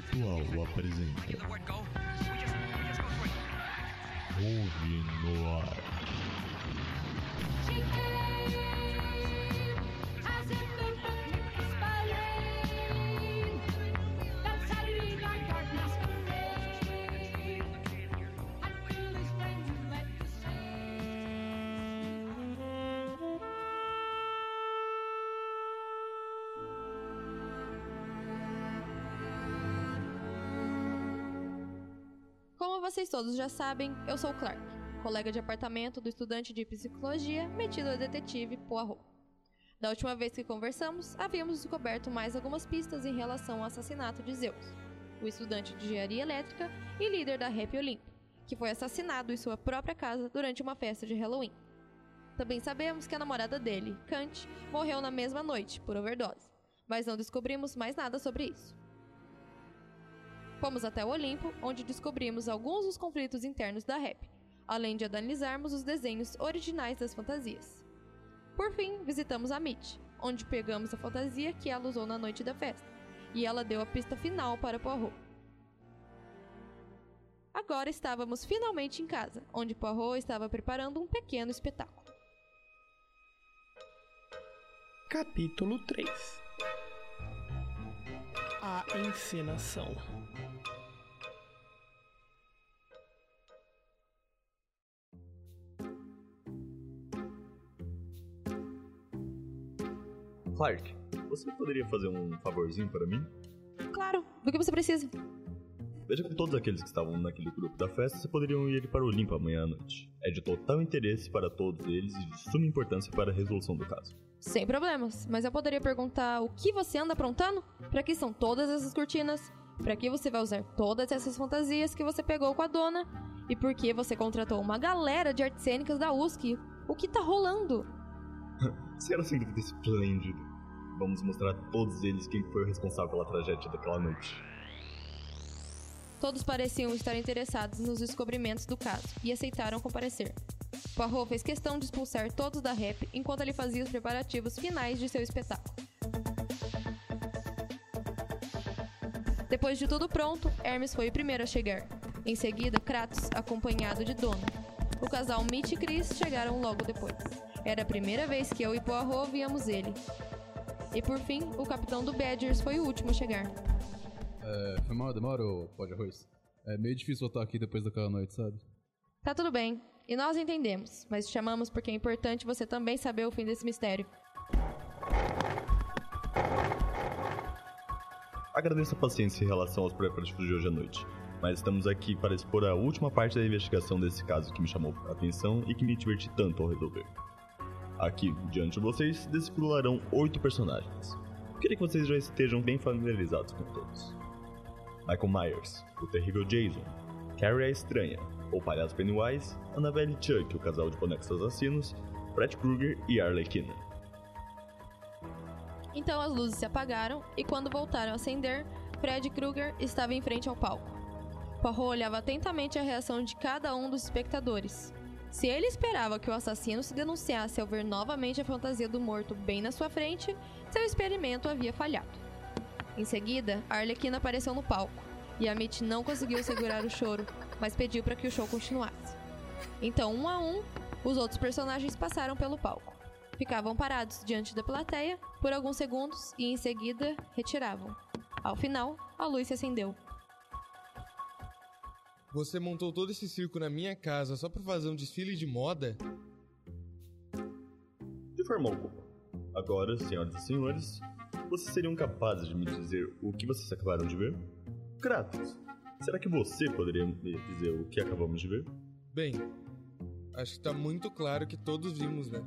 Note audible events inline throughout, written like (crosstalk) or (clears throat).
Virtual apresenta Movie Noir. Como vocês todos já sabem, eu sou o Clark, colega de apartamento do estudante de psicologia metido a detetive Poirot. Da última vez que conversamos, havíamos descoberto mais algumas pistas em relação ao assassinato de Zeus, o estudante de engenharia elétrica e líder da Rap Olymp, que foi assassinado em sua própria casa durante uma festa de Halloween. Também sabemos que a namorada dele, Kant, morreu na mesma noite por overdose, mas não descobrimos mais nada sobre isso. Fomos até o Olimpo, onde descobrimos alguns dos conflitos internos da rap, além de analisarmos os desenhos originais das fantasias. Por fim, visitamos a Mitch, onde pegamos a fantasia que ela usou na noite da festa, e ela deu a pista final para Poirot. Agora estávamos finalmente em casa, onde Poirot estava preparando um pequeno espetáculo. Capítulo 3 A encenação Clark, você poderia fazer um favorzinho para mim? Claro, do que você precisa? Veja que todos aqueles que estavam naquele grupo da festa poderiam ir para o Olimpo amanhã à noite. É de total interesse para todos eles e de suma importância para a resolução do caso. Sem problemas, mas eu poderia perguntar o que você anda aprontando? Para que são todas essas cortinas? Para que você vai usar todas essas fantasias que você pegou com a dona? E por que você contratou uma galera de artes cênicas da USC? O que tá rolando? (laughs) Sem dúvida esplêndido. Vamos mostrar a todos eles quem foi o responsável pela tragédia daquela noite. Todos pareciam estar interessados nos descobrimentos do caso e aceitaram comparecer. Poirot fez questão de expulsar todos da rap enquanto ele fazia os preparativos finais de seu espetáculo. Depois de tudo pronto, Hermes foi o primeiro a chegar. Em seguida, Kratos, acompanhado de Dona. O casal Mitch e Chris chegaram logo depois. Era a primeira vez que eu e Poirot víamos ele. E por fim, o capitão do Badgers foi o último a chegar. É, foi mal, demora pode arroz? É meio difícil voltar aqui depois daquela noite, sabe? Tá tudo bem, e nós entendemos, mas chamamos porque é importante você também saber o fim desse mistério. Agradeço a paciência em relação aos preparativos de hoje à noite, mas estamos aqui para expor a última parte da investigação desse caso que me chamou a atenção e que me diverti tanto ao resolver. Aqui, diante de vocês, desfilarão oito personagens. Queria que vocês já estejam bem familiarizados com todos. Michael Myers, o terrível Jason, Carrie a Estranha, o palhaço Pennywise, Annabelle Chuck, o casal de bonecos assassinos, Fred Krueger e Arlequina. Então as luzes se apagaram e quando voltaram a acender, Fred Krueger estava em frente ao palco. Poirot olhava atentamente a reação de cada um dos espectadores. Se ele esperava que o assassino se denunciasse ao ver novamente a fantasia do morto bem na sua frente, seu experimento havia falhado. Em seguida, a Arlequina apareceu no palco, e a Mitch não conseguiu segurar o choro, mas pediu para que o show continuasse. Então, um a um, os outros personagens passaram pelo palco. Ficavam parados diante da plateia por alguns segundos e em seguida retiravam. Ao final, a luz se acendeu. Você montou todo esse circo na minha casa só pra fazer um desfile de moda? De forma alguma. Agora, senhoras e senhores, vocês seriam capazes de me dizer o que vocês acabaram de ver? Kratos, será que você poderia me dizer o que acabamos de ver? Bem, acho que tá muito claro que todos vimos, né?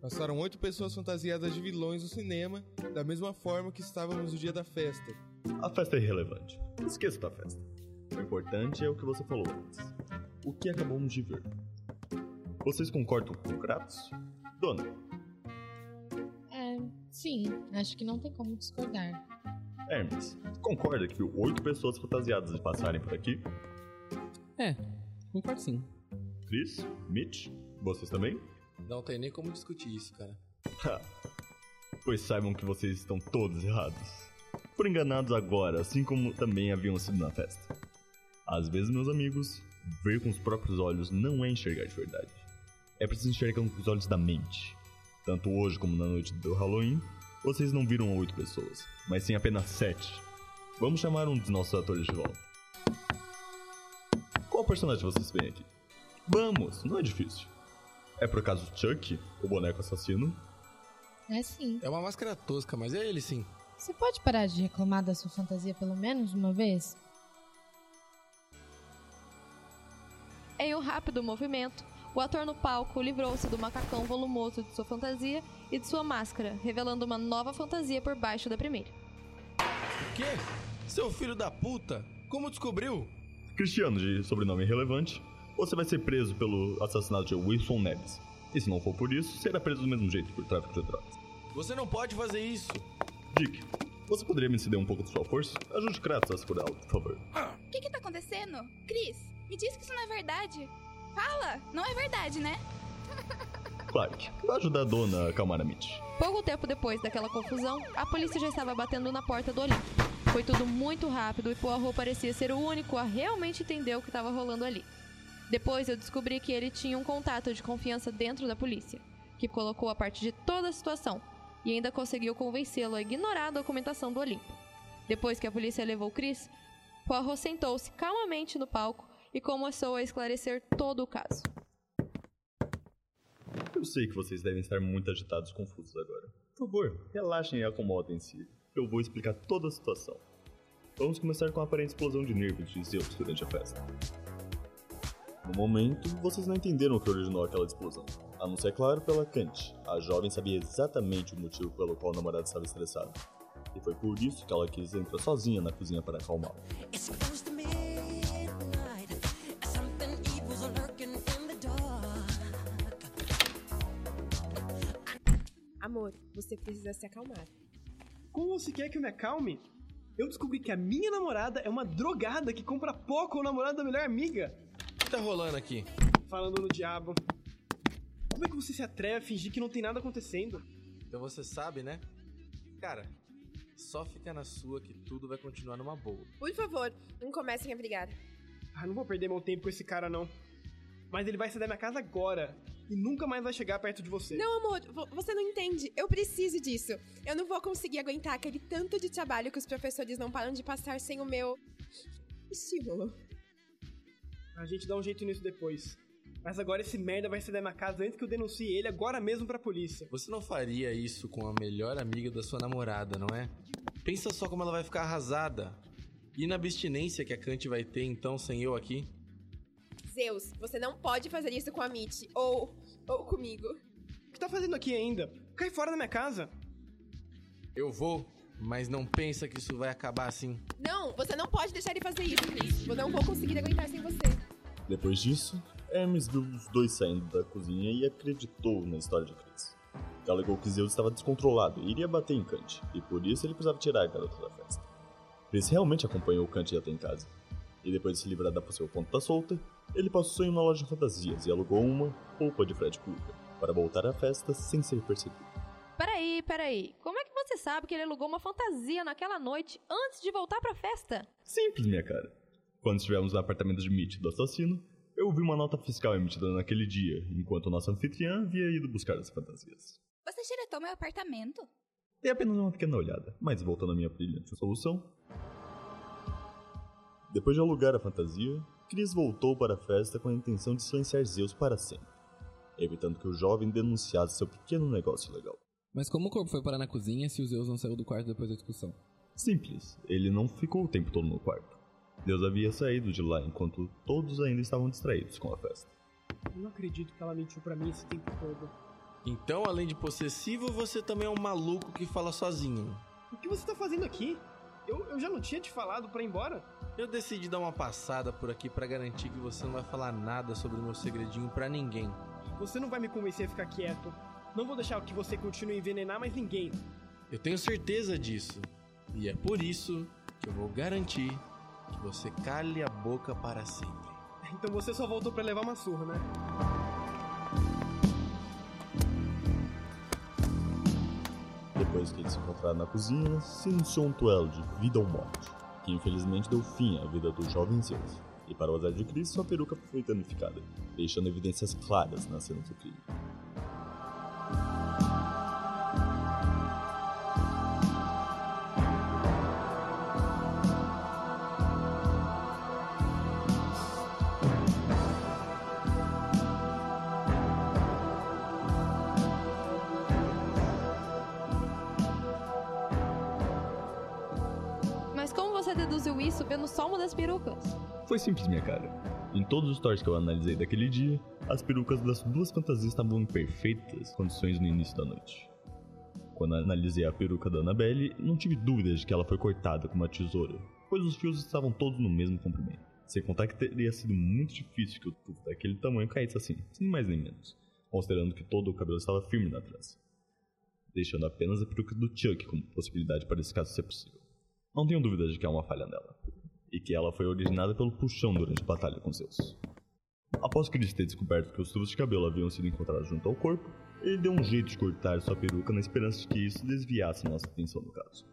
Passaram oito pessoas fantasiadas de vilões no cinema, da mesma forma que estávamos no dia da festa. A festa é irrelevante. Esqueça da festa. O importante é o que você falou antes. O que acabamos de ver. Vocês concordam com o Kratos? Dona, É, sim, acho que não tem como discordar. Hermes, concorda que oito pessoas fantasiadas de passarem por aqui? É, concordo sim. Chris? Mitch? Vocês também? Não tem nem como discutir isso, cara. Ha. Pois saibam que vocês estão todos errados. foram enganados agora, assim como também haviam sido na festa. Às vezes, meus amigos, ver com os próprios olhos não é enxergar de verdade. É preciso enxergar com os olhos da mente. Tanto hoje como na noite do Halloween, vocês não viram oito pessoas, mas sim apenas sete. Vamos chamar um dos nossos atores de volta. Qual personagem vocês veem aqui? Vamos, não é difícil. É por acaso Chuck, o boneco assassino? É sim. É uma máscara tosca, mas é ele sim. Você pode parar de reclamar da sua fantasia pelo menos uma vez? Em um rápido movimento, o ator no palco livrou-se do macacão volumoso de sua fantasia e de sua máscara, revelando uma nova fantasia por baixo da primeira. Quê? Seu filho da puta? Como descobriu? Cristiano, de sobrenome irrelevante, você vai ser preso pelo assassinato de Wilson Neves. E se não for por isso, será preso do mesmo jeito por tráfico de drogas. Você não pode fazer isso. Dick, você poderia me ceder um pouco de sua força? Ajude Kratos a segurá-lo, por favor. O que que tá acontecendo? Cris, me diz que isso não é verdade. Fala, não é verdade, né? Clark, vai ajudar a dona a acalmar a Mitch. Pouco tempo depois daquela confusão, a polícia já estava batendo na porta do Olimpo. Foi tudo muito rápido e Poirot parecia ser o único a realmente entender o que estava rolando ali. Depois eu descobri que ele tinha um contato de confiança dentro da polícia, que colocou a parte de toda a situação e ainda conseguiu convencê-lo a ignorar a documentação do Olimpo. Depois que a polícia levou Chris, Poirot sentou-se calmamente no palco e começou a esclarecer todo o caso. Eu sei que vocês devem estar muito agitados e confusos agora. Por favor, relaxem e acomodem-se. Eu vou explicar toda a situação. Vamos começar com a aparente explosão de nervos de Zeus durante a festa. No momento, vocês não entenderam o que originou aquela explosão. A não ser, claro, pela Kant. A jovem sabia exatamente o motivo pelo qual o namorado estava estressado. E foi por isso que ela quis entrar sozinha na cozinha para acalmá-lo. Amor, você precisa se acalmar. Como você quer que eu me acalme? Eu descobri que a minha namorada é uma drogada que compra pó com o namorado da melhor amiga. O que tá rolando aqui? Falando no diabo. Como é que você se atreve a fingir que não tem nada acontecendo? Então você sabe, né? Cara, só fica na sua que tudo vai continuar numa boa. Por favor, não comecem a brigar. Ah, não vou perder meu tempo com esse cara, não. Mas ele vai sair da minha casa agora. E nunca mais vai chegar perto de você. Não, amor, vo- você não entende. Eu preciso disso. Eu não vou conseguir aguentar aquele tanto de trabalho que os professores não param de passar sem o meu estímulo. A gente dá um jeito nisso depois. Mas agora esse merda vai sair da minha casa antes que eu denuncie ele agora mesmo pra polícia. Você não faria isso com a melhor amiga da sua namorada, não é? Pensa só como ela vai ficar arrasada. E na abstinência que a Kant vai ter então sem eu aqui? Zeus, você não pode fazer isso com a Mitch. Ou. ou comigo. O que tá fazendo aqui ainda? Cai fora da minha casa. Eu vou, mas não pensa que isso vai acabar assim. Não, você não pode deixar ele fazer isso, Chris. Eu não vou conseguir aguentar sem você. Depois disso, Hermes viu os dois saindo da cozinha e acreditou na história de Chris. Ele alegou que Zeus estava descontrolado e iria bater em Kant, e por isso ele precisava tirar a garota da festa. Chris realmente acompanhou Kant até em casa. E depois de se livrar da possível ponta solta, ele passou em uma loja de fantasias e alugou uma roupa de Fred Krueger para voltar à festa sem ser percebido. Peraí, peraí. Como é que você sabe que ele alugou uma fantasia naquela noite antes de voltar pra festa? Simples, minha cara. Quando estivemos no apartamento de Mitch do assassino, eu vi uma nota fiscal emitida naquele dia, enquanto nossa anfitriã havia ido buscar as fantasias. Você xeretou meu apartamento? Dei apenas uma pequena olhada, mas voltando à minha brilhante solução. Depois de alugar a fantasia, Chris voltou para a festa com a intenção de silenciar Zeus para sempre, evitando que o jovem denunciasse seu pequeno negócio legal. Mas como o corpo foi parar na cozinha se o Zeus não saiu do quarto depois da discussão? Simples, ele não ficou o tempo todo no quarto. Deus havia saído de lá enquanto todos ainda estavam distraídos com a festa. Eu não acredito que ela mentiu pra mim esse tempo todo. Então, além de possessivo, você também é um maluco que fala sozinho. O que você tá fazendo aqui? Eu, eu já não tinha te falado pra ir embora? Eu decidi dar uma passada por aqui pra garantir que você não vai falar nada sobre o meu segredinho pra ninguém. Você não vai me convencer a ficar quieto. Não vou deixar que você continue a envenenar mais ninguém. Eu tenho certeza disso. E é por isso que eu vou garantir que você cale a boca para sempre. Então você só voltou pra levar uma surra, né? Depois que eles se encontraram na cozinha, se iniciou um duelo de vida ou morte, que infelizmente deu fim à vida do jovem Zeus. E para o azar de Chris, sua peruca foi danificada, deixando evidências claras na cena do crime. Perucas? Foi simples, minha cara. Em todos os stories que eu analisei daquele dia, as perucas das duas fantasias estavam em perfeitas condições no início da noite. Quando analisei a peruca da Annabelle, não tive dúvidas de que ela foi cortada com uma tesoura, pois os fios estavam todos no mesmo comprimento. Sem contar que teria sido muito difícil que o tufo daquele tamanho caísse assim, sem mais nem menos, considerando que todo o cabelo estava firme na trança. Deixando apenas a peruca do Chuck como possibilidade para esse caso ser possível. Não tenho dúvidas de que há uma falha nela, e que ela foi originada pelo puxão durante a batalha com Zeus. Após Chris ter descoberto que os tubos de cabelo haviam sido encontrados junto ao corpo, ele deu um jeito de cortar sua peruca na esperança de que isso desviasse nossa atenção no caso.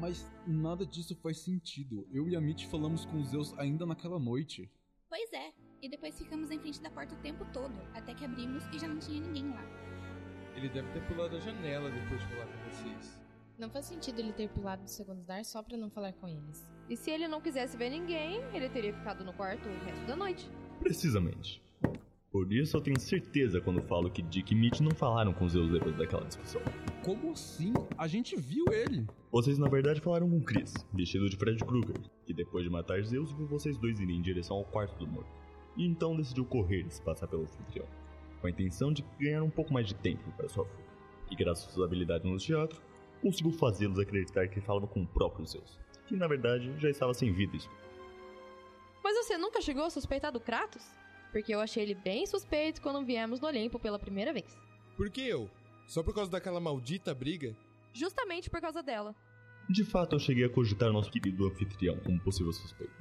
Mas nada disso faz sentido. Eu e a Mitch falamos com Zeus ainda naquela noite. Pois é, e depois ficamos em frente da porta o tempo todo, até que abrimos e já não tinha ninguém lá. Ele deve ter pulado a janela depois de falar com vocês. Não faz sentido ele ter pulado do segundo andar só pra não falar com eles. E se ele não quisesse ver ninguém, ele teria ficado no quarto o resto da noite. Precisamente. Por isso eu tenho certeza quando falo que Dick e Mitch não falaram com Zeus depois daquela discussão. Como assim? A gente viu ele. Vocês na verdade falaram com Chris, vestido de Fred Krueger, que depois de matar Zeus viu vocês dois irem em direção ao quarto do morto. E então decidiu correr e se passar pelo anfitrião, com a intenção de ganhar um pouco mais de tempo para sua fuga. E graças às suas habilidades no teatro, conseguiu fazê-los acreditar que falava com o próprio Zeus, que na verdade já estava sem vida. Mas você nunca chegou a suspeitar do Kratos? Porque eu achei ele bem suspeito quando viemos no Olimpo pela primeira vez. Por que eu? Só por causa daquela maldita briga? Justamente por causa dela. De fato, eu cheguei a cogitar nosso querido anfitrião como possível suspeito.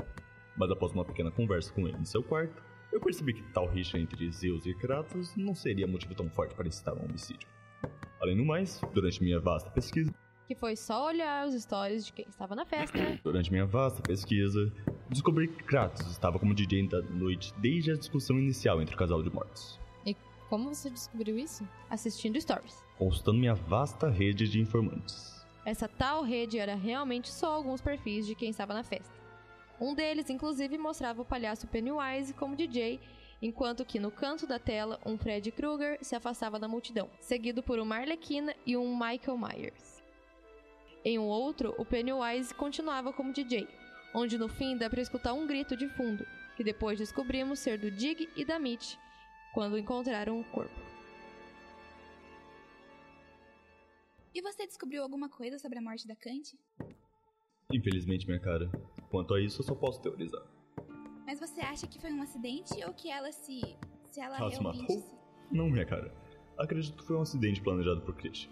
Mas após uma pequena conversa com ele em seu quarto, eu percebi que tal rixa entre Zeus e Kratos não seria motivo tão forte para incitar um homicídio. Além do mais, durante minha vasta pesquisa, Que foi só olhar os stories de quem estava na festa. (clears throat) durante minha vasta pesquisa, descobri que Kratos estava como DJ da noite desde a discussão inicial entre o casal de mortos. E como você descobriu isso? Assistindo stories. consultando minha vasta rede de informantes. Essa tal rede era realmente só alguns perfis de quem estava na festa. Um deles, inclusive, mostrava o palhaço Pennywise como DJ, enquanto que no canto da tela, um Fred Krueger se afastava da multidão, seguido por uma Arlequina e um Michael Myers. Em um outro, o Pennywise continuava como DJ, onde no fim dá pra escutar um grito de fundo, que depois descobrimos ser do Dig e da Mitch, quando encontraram o corpo. E você descobriu alguma coisa sobre a morte da Kant? Infelizmente, minha cara, quanto a isso eu só posso teorizar. Mas você acha que foi um acidente ou que ela se. se ela Ela se matou? se- Não, minha cara. Acredito que foi um acidente planejado por Christian.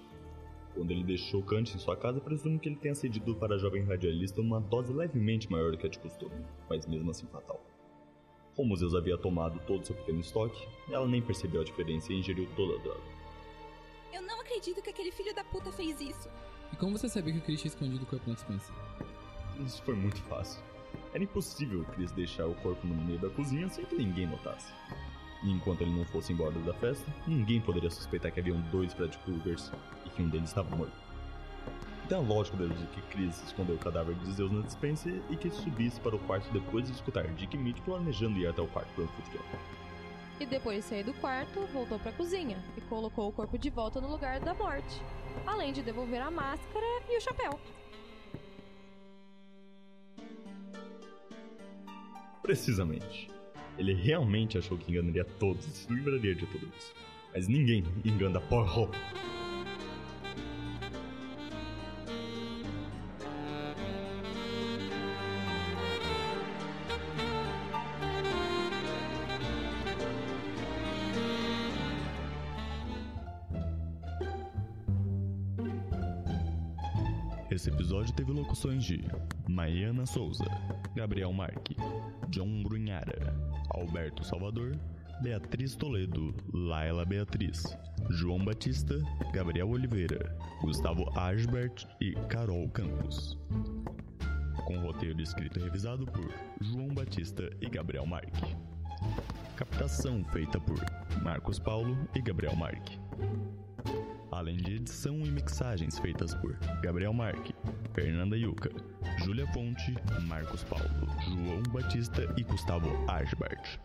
Quando ele deixou Kant em sua casa, presumo que ele tenha cedido para a jovem radialista uma dose levemente maior do que a de costume, mas mesmo assim fatal. Como Zeus havia tomado todo o seu pequeno estoque, ela nem percebeu a diferença e ingeriu toda a droga. Eu não acredito que aquele filho da puta fez isso. E como você sabia que o Chris tinha escondido o corpo na dispensa? Isso foi muito fácil. Era impossível o Chris deixar o corpo no meio da cozinha sem que ninguém notasse. E enquanto ele não fosse embora da festa, ninguém poderia suspeitar que haviam dois Fred Krugers e que um deles estava morto. Então é lógico deduzir que Chris escondeu o cadáver de Zeus na dispensa e que subisse para o quarto depois de escutar Dick e Mitch planejando ir até o quarto do anfitrião. E depois de sair do quarto, voltou pra cozinha e colocou o corpo de volta no lugar da morte, além de devolver a máscara e o chapéu. Precisamente. Ele realmente achou que enganaria todos livraria de tudo isso. Mas ninguém engana porra. Esse episódio teve locuções de Maiana Souza, Gabriel Marque, John Brunhara, Alberto Salvador, Beatriz Toledo, Laila Beatriz, João Batista, Gabriel Oliveira, Gustavo Asbert e Carol Campos. Com roteiro escrito e revisado por João Batista e Gabriel Marque. Captação feita por Marcos Paulo e Gabriel Marque. Além de edição e mixagens feitas por Gabriel Marque, Fernanda Yuca, Júlia Fonte, Marcos Paulo, João Batista e Gustavo Asbart.